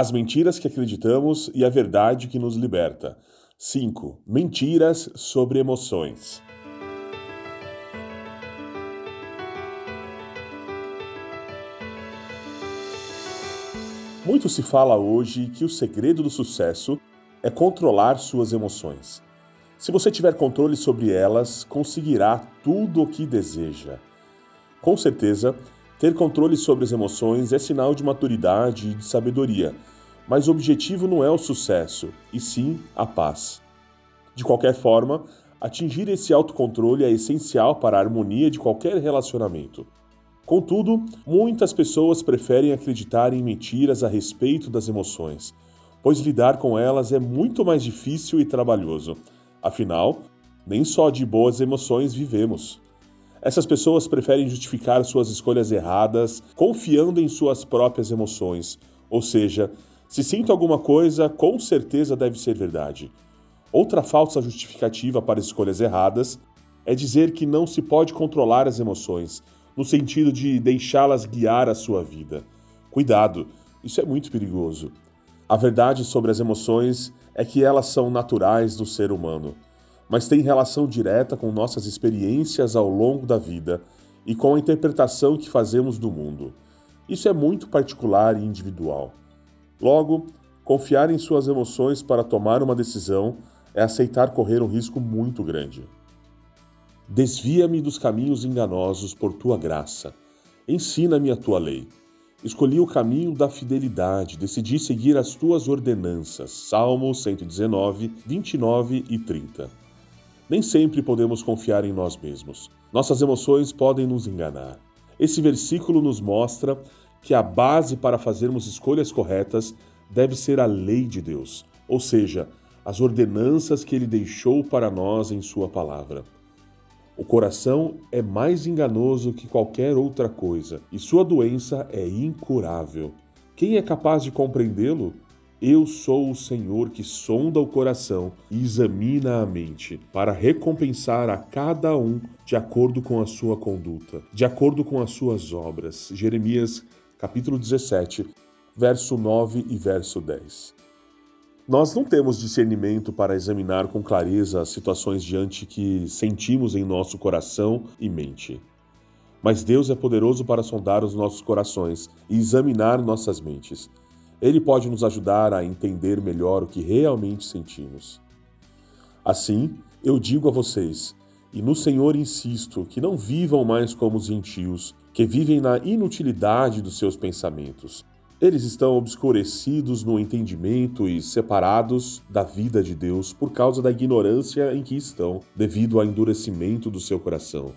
As mentiras que acreditamos e a verdade que nos liberta. 5. Mentiras sobre emoções. Muito se fala hoje que o segredo do sucesso é controlar suas emoções. Se você tiver controle sobre elas, conseguirá tudo o que deseja. Com certeza, ter controle sobre as emoções é sinal de maturidade e de sabedoria, mas o objetivo não é o sucesso, e sim a paz. De qualquer forma, atingir esse autocontrole é essencial para a harmonia de qualquer relacionamento. Contudo, muitas pessoas preferem acreditar em mentiras a respeito das emoções, pois lidar com elas é muito mais difícil e trabalhoso. Afinal, nem só de boas emoções vivemos. Essas pessoas preferem justificar suas escolhas erradas confiando em suas próprias emoções, ou seja, se sinto alguma coisa, com certeza deve ser verdade. Outra falsa justificativa para escolhas erradas é dizer que não se pode controlar as emoções, no sentido de deixá-las guiar a sua vida. Cuidado, isso é muito perigoso. A verdade sobre as emoções é que elas são naturais do ser humano mas tem relação direta com nossas experiências ao longo da vida e com a interpretação que fazemos do mundo. Isso é muito particular e individual. Logo, confiar em suas emoções para tomar uma decisão é aceitar correr um risco muito grande. Desvia-me dos caminhos enganosos por tua graça. Ensina-me a tua lei. Escolhi o caminho da fidelidade, decidi seguir as tuas ordenanças. Salmo 119, 29 e 30. Nem sempre podemos confiar em nós mesmos. Nossas emoções podem nos enganar. Esse versículo nos mostra que a base para fazermos escolhas corretas deve ser a lei de Deus, ou seja, as ordenanças que ele deixou para nós em Sua palavra. O coração é mais enganoso que qualquer outra coisa e sua doença é incurável. Quem é capaz de compreendê-lo? Eu sou o Senhor que sonda o coração e examina a mente, para recompensar a cada um de acordo com a sua conduta, de acordo com as suas obras. Jeremias, capítulo 17, verso 9 e verso 10. Nós não temos discernimento para examinar com clareza as situações diante que sentimos em nosso coração e mente. Mas Deus é poderoso para sondar os nossos corações e examinar nossas mentes. Ele pode nos ajudar a entender melhor o que realmente sentimos. Assim, eu digo a vocês, e no Senhor insisto, que não vivam mais como os gentios, que vivem na inutilidade dos seus pensamentos. Eles estão obscurecidos no entendimento e separados da vida de Deus por causa da ignorância em que estão, devido ao endurecimento do seu coração.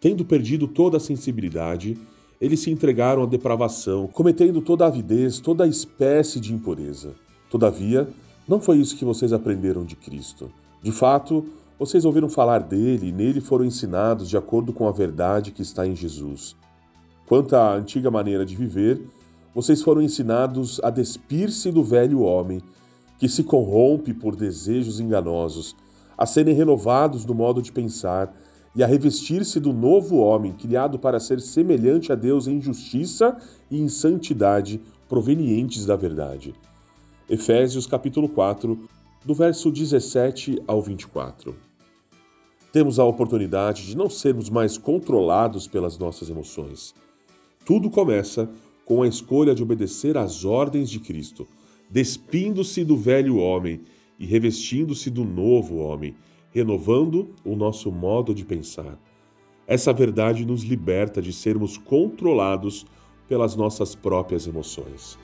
Tendo perdido toda a sensibilidade, eles se entregaram à depravação, cometendo toda a avidez, toda a espécie de impureza. Todavia, não foi isso que vocês aprenderam de Cristo. De fato, vocês ouviram falar dele e nele foram ensinados de acordo com a verdade que está em Jesus. Quanto à antiga maneira de viver, vocês foram ensinados a despir-se do velho homem, que se corrompe por desejos enganosos, a serem renovados no modo de pensar e a revestir-se do novo homem, criado para ser semelhante a Deus em justiça e em santidade provenientes da verdade. Efésios capítulo 4, do verso 17 ao 24. Temos a oportunidade de não sermos mais controlados pelas nossas emoções. Tudo começa com a escolha de obedecer às ordens de Cristo, despindo-se do velho homem e revestindo-se do novo homem renovando o nosso modo de pensar. Essa verdade nos liberta de sermos controlados pelas nossas próprias emoções.